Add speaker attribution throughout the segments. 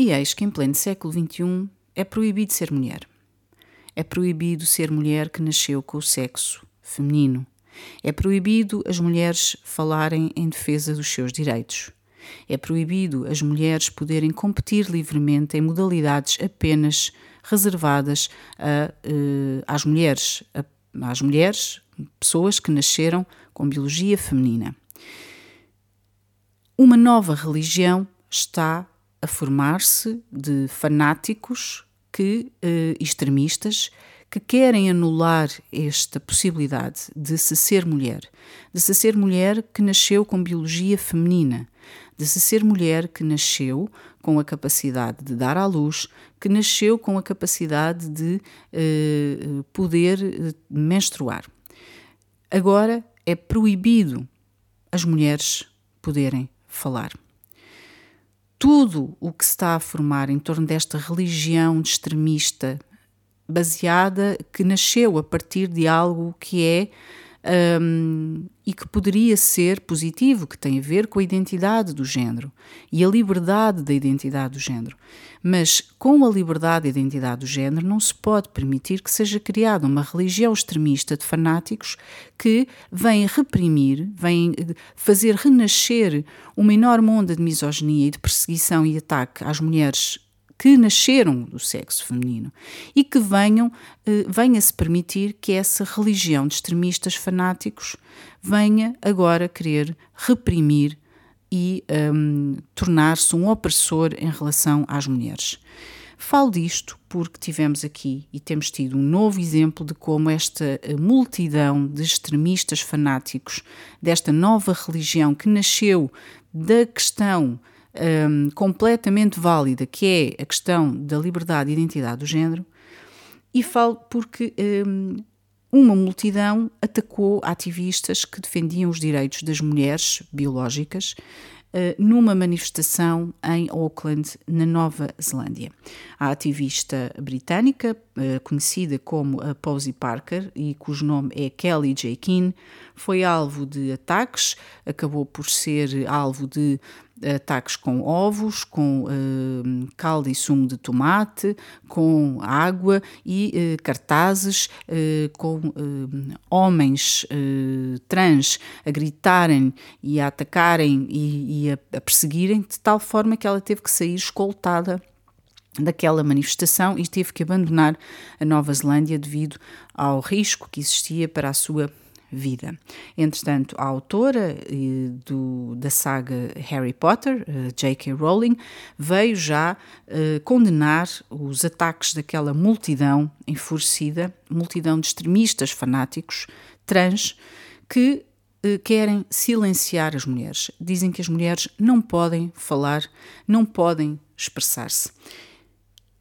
Speaker 1: E eis que em pleno século XXI é proibido ser mulher. É proibido ser mulher que nasceu com o sexo feminino. É proibido as mulheres falarem em defesa dos seus direitos. É proibido as mulheres poderem competir livremente em modalidades apenas reservadas a, uh, às mulheres, a, às mulheres, pessoas que nasceram com biologia feminina. Uma nova religião está a formar-se de fanáticos que eh, extremistas que querem anular esta possibilidade de se ser mulher, de se ser mulher que nasceu com biologia feminina, de se ser mulher que nasceu com a capacidade de dar à luz, que nasceu com a capacidade de eh, poder eh, menstruar. Agora é proibido as mulheres poderem falar tudo o que se está a formar em torno desta religião extremista baseada que nasceu a partir de algo que é um, e que poderia ser positivo, que tem a ver com a identidade do género e a liberdade da identidade do género. Mas com a liberdade e identidade do género não se pode permitir que seja criada uma religião extremista de fanáticos que vem reprimir, vem eh, fazer renascer uma enorme onda de misoginia e de perseguição e ataque às mulheres que nasceram do sexo feminino e que venham, eh, venha-se permitir que essa religião de extremistas fanáticos venha agora querer reprimir e um, tornar-se um opressor em relação às mulheres. Falo disto porque tivemos aqui e temos tido um novo exemplo de como esta eh, multidão de extremistas fanáticos desta nova religião que nasceu da questão um, completamente válida, que é a questão da liberdade e identidade do género, e falo porque um, uma multidão atacou ativistas que defendiam os direitos das mulheres biológicas uh, numa manifestação em Auckland, na Nova Zelândia. A ativista britânica, uh, conhecida como a Posey Parker e cujo nome é Kelly J. Keane, foi alvo de ataques, acabou por ser alvo de ataques com ovos, com uh, caldo e sumo de tomate, com água e uh, cartazes uh, com homens trans a gritarem e a atacarem e, e a, a perseguirem, de tal forma que ela teve que sair escoltada daquela manifestação e teve que abandonar a Nova Zelândia devido ao risco que existia para a sua vida. Entretanto, a autora eh, do, da saga Harry Potter, eh, J.K. Rowling, veio já uh, condenar os ataques daquela multidão enfurecida, multidão de extremistas fanáticos trans que uh, querem silenciar as mulheres. Dizem que as mulheres não podem falar, não podem expressar-se.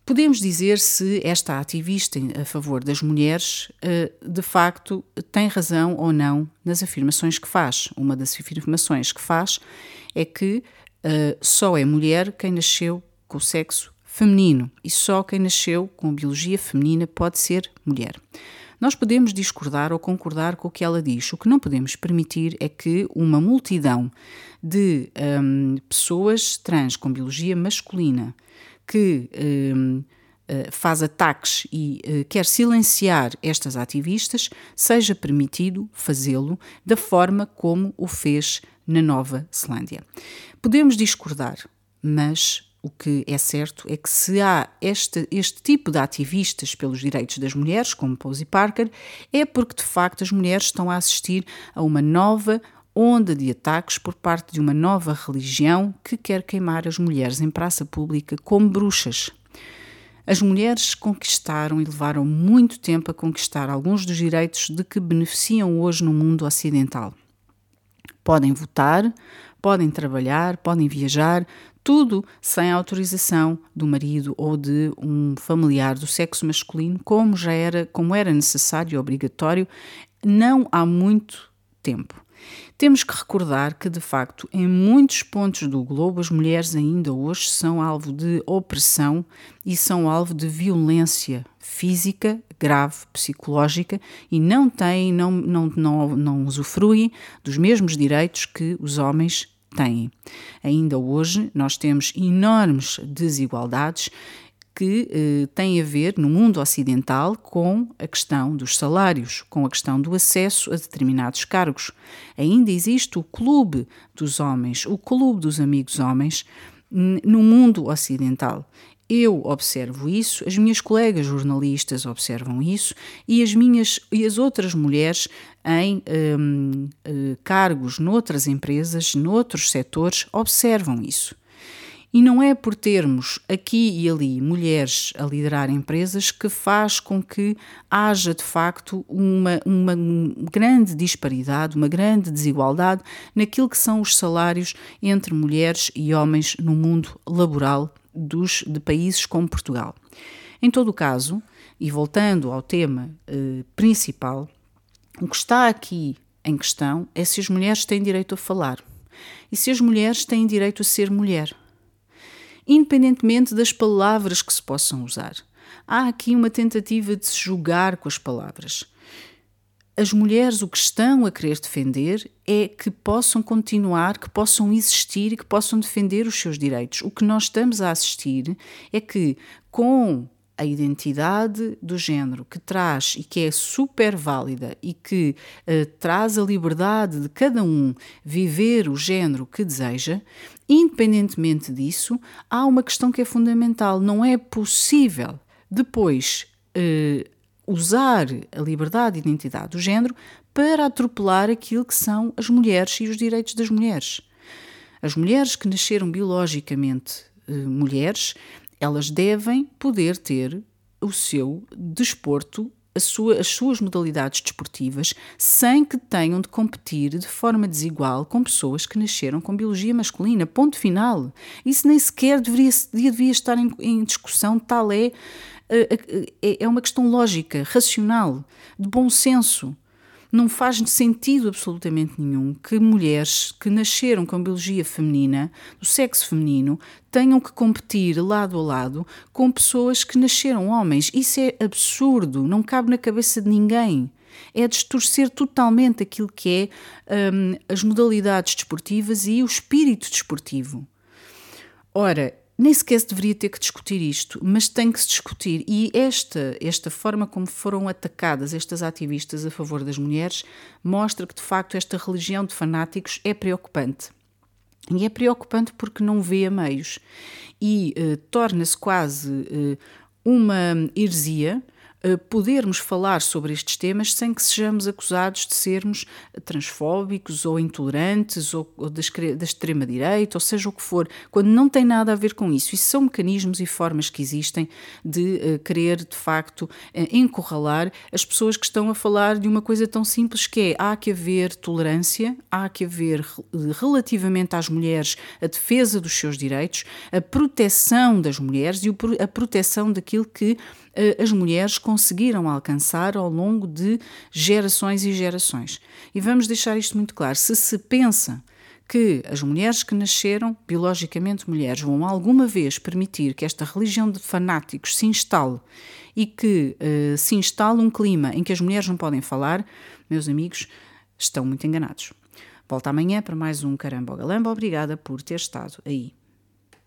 Speaker 1: Podemos dizer se esta ativista a favor das mulheres eh, de facto tem razão ou não nas afirmações que faz. Uma das afirmações que faz é que eh, só é mulher quem nasceu com o sexo feminino e só quem nasceu com a biologia feminina pode ser mulher. Nós podemos discordar ou concordar com o que ela diz. O que não podemos permitir é que uma multidão de um, pessoas trans com biologia masculina que um, eh, faz ataques e uh, quer silenciar estas ativistas, seja permitido fazê-lo da forma como o fez na Nova Zelândia. Podemos discordar, mas o que é certo é que se há este, este tipo de ativistas pelos direitos das mulheres, como Posey Parker, é porque de facto as mulheres estão a assistir a uma nova onda de ataques por parte de uma nova religião que quer queimar as mulheres em praça pública como bruxas. As mulheres conquistaram e levaram muito tempo a conquistar alguns dos direitos de que beneficiam hoje no mundo ocidental. Podem votar, podem trabalhar, podem viajar, tudo sem autorização do marido ou de um familiar do sexo masculino, como já era, como era necessário e obrigatório não há muito tempo. Temos que recordar que, de facto, em muitos pontos do globo, as mulheres ainda hoje são alvo de opressão e são alvo de violência física grave, psicológica, e não têm, não, não, não, não usufruem dos mesmos direitos que os homens têm. Ainda hoje nós temos enormes desigualdades que eh, a ver, no mundo ocidental, com a questão dos salários, com a questão do acesso a determinados cargos. Ainda existe o clube dos homens, o clube dos amigos homens, no mundo ocidental. Eu observo isso, as minhas colegas jornalistas observam isso e as minhas e as outras mulheres em um, uh, eh, cargos noutras empresas, noutros setores, observam isso. E não é por termos aqui e ali mulheres a liderar empresas que faz com que haja de facto uma, uma grande disparidade, uma grande desigualdade naquilo que são os salários entre mulheres e homens no mundo laboral dos, de países como Portugal. Em todo o caso, e voltando ao tema eh, principal, o que está aqui em questão é se as mulheres têm direito a falar e se as mulheres têm direito a ser mulher independentemente das palavras que se possam usar. Há aqui uma tentativa de se jogar com as palavras. As mulheres o que estão a querer defender é que possam continuar, que possam existir e que possam defender os seus direitos. O que nós estamos a assistir é que, com a identidade do género que traz e que é super válida e que uh, traz a liberdade de cada um viver o género que deseja, independentemente disso, há uma questão que é fundamental. Não é possível depois uh, usar a liberdade e identidade do género para atropelar aquilo que são as mulheres e os direitos das mulheres. As mulheres que nasceram biologicamente uh, mulheres elas devem poder ter o seu desporto, sua, as suas modalidades desportivas, sem que tenham de competir de forma desigual com pessoas que nasceram com biologia masculina. Ponto final. Isso nem sequer deveria, devia estar em, em discussão, tal é, é, é, é uma questão lógica, racional, de bom senso. Não faz sentido absolutamente nenhum que mulheres que nasceram com biologia feminina, do sexo feminino, tenham que competir lado a lado com pessoas que nasceram homens. Isso é absurdo, não cabe na cabeça de ninguém. É distorcer totalmente aquilo que é um, as modalidades desportivas e o espírito desportivo. Ora, nem sequer se deveria ter que discutir isto, mas tem que se discutir. E esta, esta forma como foram atacadas estas ativistas a favor das mulheres mostra que, de facto, esta religião de fanáticos é preocupante. E é preocupante porque não vê a meios. E uh, torna-se quase uh, uma heresia eh, podermos falar sobre estes temas sem que sejamos acusados de sermos transfóbicos ou intolerantes ou, ou da, extrema-direita, ou seja o que for, quando não tem nada a ver com isso. Isso são mecanismos e formas que existem de uh, querer, de facto, uh, encurralar as pessoas que estão a falar de uma coisa tão simples que é há que haver tolerância, há que haver, relativamente às mulheres, a defesa dos seus direitos, a proteção das mulheres e a proteção daquilo que eh, as mulheres conseguiram alcançar ao longo de gerações e gerações. E vamos deixar isto muito claro: se se pensa que as mulheres que nasceram biologicamente mulheres vão alguma vez permitir que esta religião de fanáticos se instale e que uh, se instale um clima em que as mulheres não podem falar, meus amigos, estão muito enganados. Volta amanhã para mais um Caramba Galamba. Obrigada por ter estado aí.